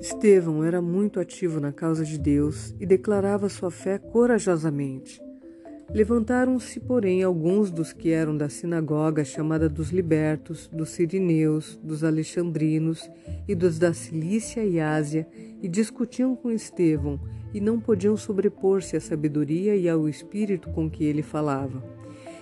Estevão era muito ativo na causa de Deus e declarava sua fé corajosamente. Levantaram-se, porém, alguns dos que eram da sinagoga chamada dos libertos, dos sirineus, dos alexandrinos e dos da Cilícia e Ásia, e discutiam com Estevão, e não podiam sobrepor-se à sabedoria e ao espírito com que ele falava.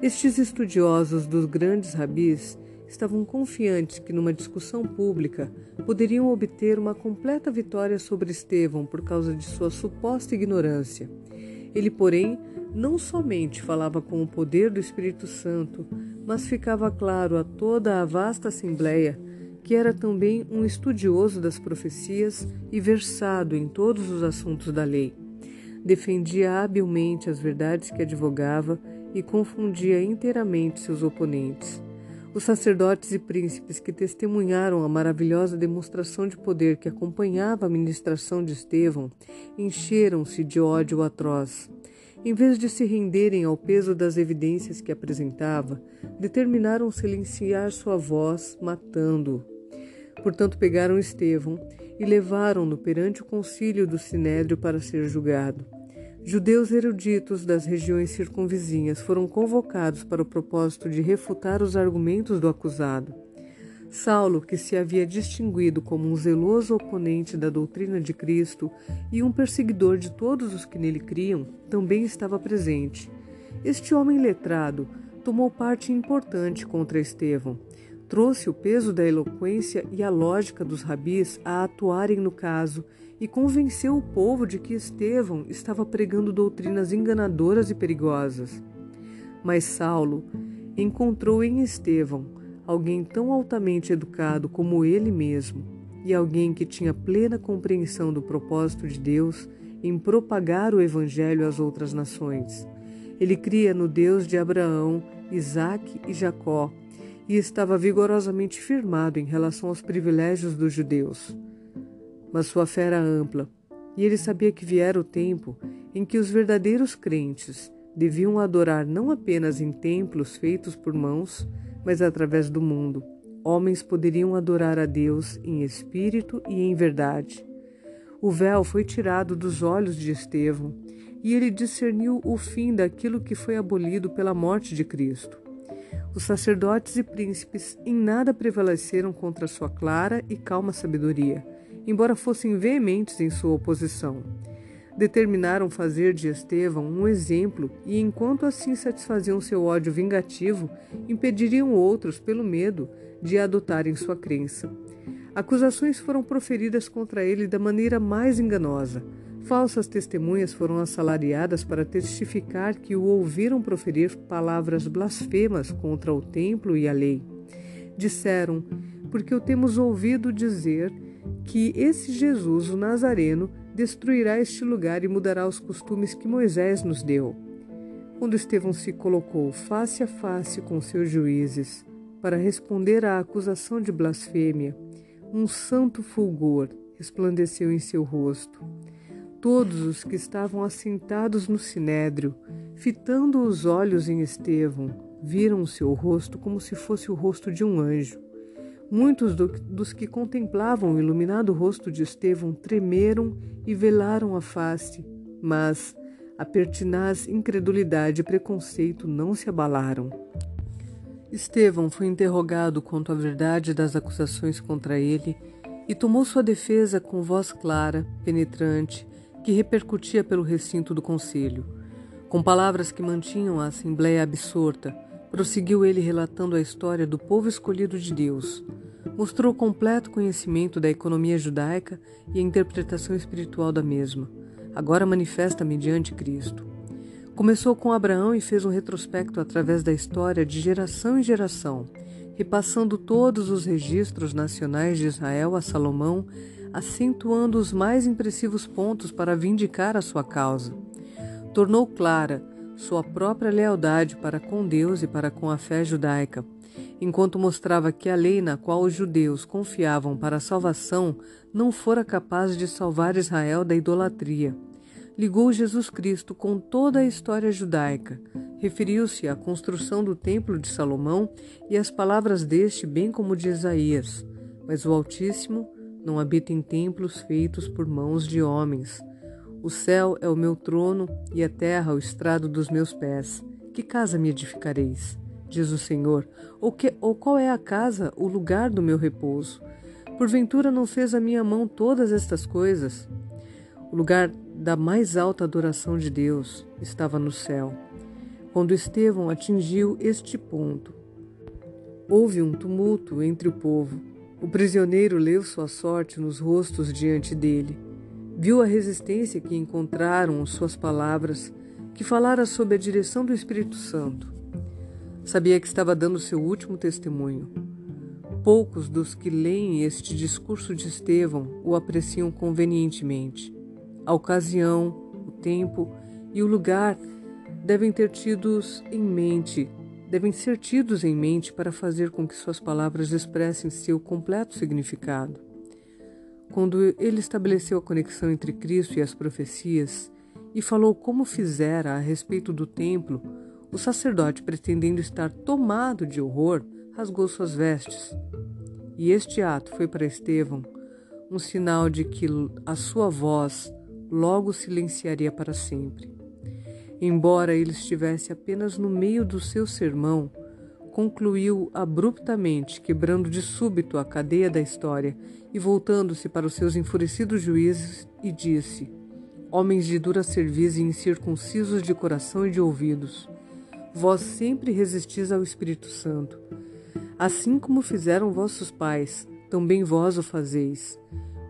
Estes estudiosos dos grandes rabis estavam confiantes que numa discussão pública poderiam obter uma completa vitória sobre Estevão por causa de sua suposta ignorância. Ele, porém, não somente falava com o poder do Espírito Santo, mas ficava claro a toda a vasta assembleia que era também um estudioso das profecias e versado em todos os assuntos da lei. Defendia habilmente as verdades que advogava e confundia inteiramente seus oponentes. Os sacerdotes e príncipes que testemunharam a maravilhosa demonstração de poder que acompanhava a ministração de Estevão encheram-se de ódio atroz. Em vez de se renderem ao peso das evidências que apresentava, determinaram silenciar sua voz, matando-o. Portanto, pegaram Estevão e levaram-no perante o concílio do Sinédrio para ser julgado. Judeus eruditos das regiões circunvizinhas foram convocados para o propósito de refutar os argumentos do acusado. Saulo, que se havia distinguido como um zeloso oponente da doutrina de Cristo e um perseguidor de todos os que nele criam, também estava presente. Este homem letrado tomou parte importante contra Estevão. Trouxe o peso da eloquência e a lógica dos rabis a atuarem no caso e convenceu o povo de que Estevão estava pregando doutrinas enganadoras e perigosas. Mas Saulo encontrou em Estevão alguém tão altamente educado como ele mesmo, e alguém que tinha plena compreensão do propósito de Deus em propagar o Evangelho às outras nações. Ele cria no Deus de Abraão, Isaque e Jacó e estava vigorosamente firmado em relação aos privilégios dos judeus. Mas sua fé era ampla, e ele sabia que viera o tempo em que os verdadeiros crentes deviam adorar não apenas em templos feitos por mãos, mas através do mundo. Homens poderiam adorar a Deus em espírito e em verdade. O véu foi tirado dos olhos de Estevão e ele discerniu o fim daquilo que foi abolido pela morte de Cristo. Os sacerdotes e príncipes em nada prevaleceram contra sua clara e calma sabedoria, embora fossem veementes em sua oposição determinaram fazer de Estevão um exemplo e, enquanto assim satisfaziam seu ódio vingativo, impediriam outros, pelo medo, de adotarem sua crença. Acusações foram proferidas contra ele da maneira mais enganosa. Falsas testemunhas foram assalariadas para testificar que o ouviram proferir palavras blasfemas contra o templo e a lei. Disseram: Porque o temos ouvido dizer que esse Jesus, o Nazareno, destruirá este lugar e mudará os costumes que Moisés nos deu. Quando Estevão se colocou face a face com seus juízes para responder à acusação de blasfêmia, um santo fulgor resplandeceu em seu rosto. Todos os que estavam assentados no sinédrio, fitando os olhos em Estevão, viram seu rosto como se fosse o rosto de um anjo. Muitos do, dos que contemplavam o iluminado rosto de Estevão tremeram e velaram a face, mas a pertinaz incredulidade e preconceito não se abalaram. Estevão foi interrogado quanto à verdade das acusações contra ele e tomou sua defesa com voz clara, penetrante, que repercutia pelo recinto do conselho. Com palavras que mantinham a assembleia absorta, prosseguiu ele relatando a história do povo escolhido de Deus, mostrou completo conhecimento da economia judaica e a interpretação espiritual da mesma, agora manifesta mediante Cristo. Começou com Abraão e fez um retrospecto através da história de geração em geração, repassando todos os registros nacionais de Israel a Salomão, acentuando os mais impressivos pontos para vindicar a sua causa. Tornou clara sua própria lealdade para com Deus e para com a fé judaica enquanto mostrava que a lei na qual os judeus confiavam para a salvação não fora capaz de salvar Israel da idolatria. Ligou Jesus Cristo com toda a história judaica, referiu-se à construção do Templo de Salomão e às palavras deste, bem como de Isaías. Mas o Altíssimo não habito em templos feitos por mãos de homens. O céu é o meu trono e a terra o estrado dos meus pés. Que casa me edificareis? Diz o Senhor. Ou, que, ou qual é a casa, o lugar do meu repouso? Porventura não fez a minha mão todas estas coisas? O lugar da mais alta adoração de Deus estava no céu. Quando Estevão atingiu este ponto, houve um tumulto entre o povo. O prisioneiro leu sua sorte nos rostos diante dele. Viu a resistência que encontraram suas palavras, que falara sob a direção do Espírito Santo. Sabia que estava dando seu último testemunho. Poucos dos que leem este discurso de Estevão o apreciam convenientemente. A ocasião, o tempo e o lugar devem ter tidos em mente devem ser tidos em mente para fazer com que suas palavras expressem seu completo significado. Quando ele estabeleceu a conexão entre Cristo e as profecias e falou como fizera a respeito do templo, o sacerdote, pretendendo estar tomado de horror, rasgou suas vestes. E este ato foi para Estevão um sinal de que a sua voz logo silenciaria para sempre. Embora ele estivesse apenas no meio do seu sermão, concluiu abruptamente, quebrando de súbito a cadeia da história e voltando-se para os seus enfurecidos juízes, e disse: Homens de dura cerviz e incircuncisos de coração e de ouvidos, vós sempre resistis ao Espírito Santo. Assim como fizeram vossos pais, também vós o fazeis.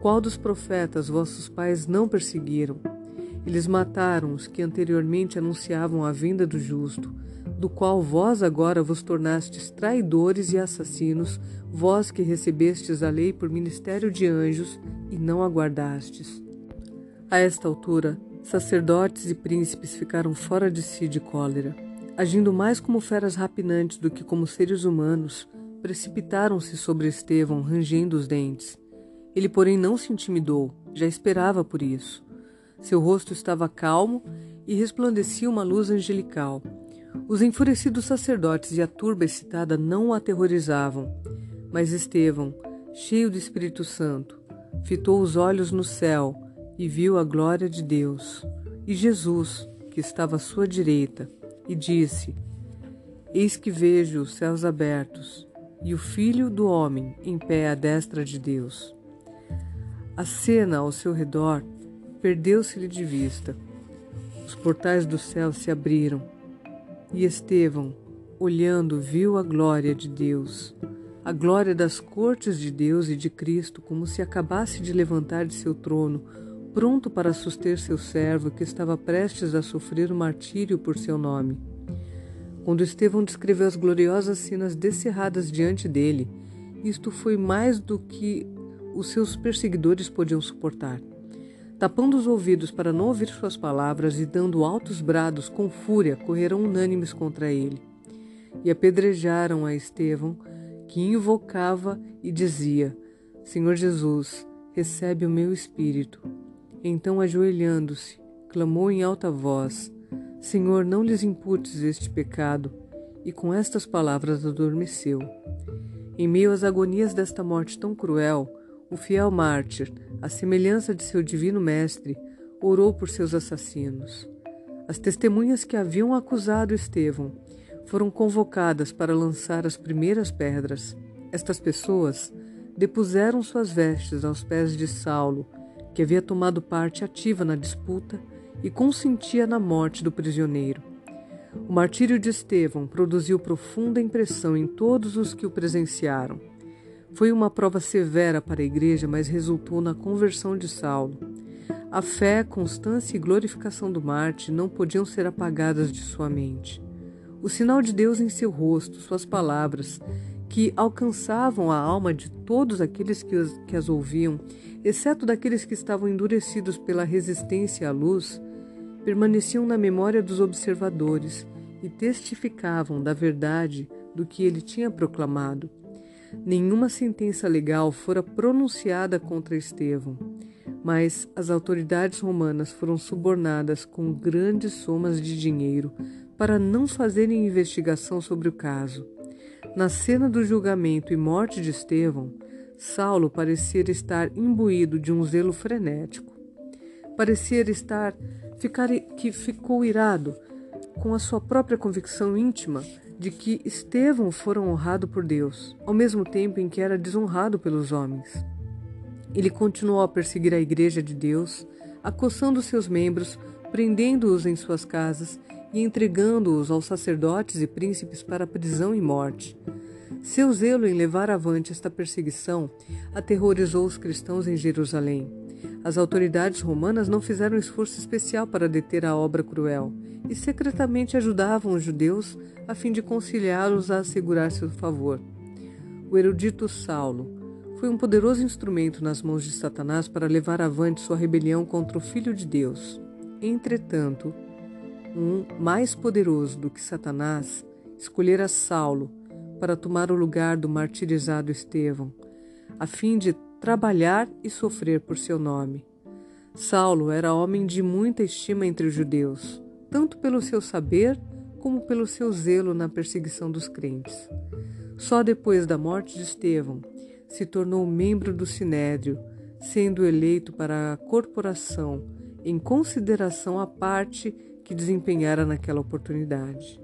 Qual dos profetas vossos pais não perseguiram? Eles mataram os que anteriormente anunciavam a vinda do justo, do qual vós agora vos tornastes traidores e assassinos, vós que recebestes a lei por ministério de anjos e não aguardastes. A esta altura, sacerdotes e príncipes ficaram fora de si de cólera. Agindo mais como feras rapinantes do que como seres humanos, precipitaram-se sobre Estevão, rangendo os dentes. Ele, porém, não se intimidou, já esperava por isso. Seu rosto estava calmo e resplandecia uma luz angelical. Os enfurecidos sacerdotes e a turba excitada não o aterrorizavam, mas Estevão, cheio do Espírito Santo, fitou os olhos no céu e viu a glória de Deus e Jesus, que estava à sua direita, e disse: Eis que vejo os céus abertos e o Filho do Homem em pé à destra de Deus. A cena ao seu redor perdeu-se-lhe de vista. Os portais do céu se abriram e Estevão, olhando, viu a glória de Deus, a glória das cortes de Deus e de Cristo, como se acabasse de levantar de seu trono, pronto para suster seu servo que estava prestes a sofrer o martírio por seu nome. Quando Estevão descreveu as gloriosas cenas descerradas diante dele, isto foi mais do que os seus perseguidores podiam suportar. Tapando os ouvidos para não ouvir suas palavras e dando altos brados com fúria, correram unânimes contra ele. E apedrejaram a Estevão, que invocava e dizia: Senhor Jesus, recebe o meu espírito. Então, ajoelhando-se, clamou em alta voz: Senhor, não lhes imputes este pecado. E com estas palavras adormeceu. Em meio às agonias desta morte tão cruel, o fiel mártir, à semelhança de seu divino mestre, orou por seus assassinos. As testemunhas que haviam acusado Estevão foram convocadas para lançar as primeiras pedras. Estas pessoas depuseram suas vestes aos pés de Saulo, que havia tomado parte ativa na disputa e consentia na morte do prisioneiro. O martírio de Estevão produziu profunda impressão em todos os que o presenciaram. Foi uma prova severa para a igreja, mas resultou na conversão de Saulo. A fé, constância e glorificação do Marte não podiam ser apagadas de sua mente. O sinal de Deus em seu rosto, suas palavras, que alcançavam a alma de todos aqueles que, as, que as ouviam, exceto daqueles que estavam endurecidos pela resistência à luz, permaneciam na memória dos observadores e testificavam da verdade do que ele tinha proclamado. Nenhuma sentença legal fora pronunciada contra Estevão, mas as autoridades romanas foram subornadas com grandes somas de dinheiro para não fazerem investigação sobre o caso. Na cena do julgamento e morte de Estevão, Saulo parecia estar imbuído de um zelo frenético. Parecia estar ficar, que ficou irado com a sua própria convicção íntima de que Estevão fora honrado por Deus, ao mesmo tempo em que era desonrado pelos homens. Ele continuou a perseguir a Igreja de Deus, acossando seus membros, prendendo-os em suas casas e entregando-os aos sacerdotes e príncipes para prisão e morte. Seu zelo em levar avante esta perseguição aterrorizou os cristãos em Jerusalém. As autoridades romanas não fizeram esforço especial para deter a obra cruel e secretamente ajudavam os judeus a fim de conciliá-los a assegurar seu favor. O erudito Saulo foi um poderoso instrumento nas mãos de Satanás para levar avante sua rebelião contra o Filho de Deus. Entretanto, um mais poderoso do que Satanás escolhera Saulo para tomar o lugar do martirizado Estevão, a fim de trabalhar e sofrer por seu nome. Saulo era homem de muita estima entre os judeus, tanto pelo seu saber como pelo seu zelo na perseguição dos crentes. Só depois da morte de Estevão se tornou membro do Sinédrio, sendo eleito para a corporação em consideração à parte que desempenhara naquela oportunidade.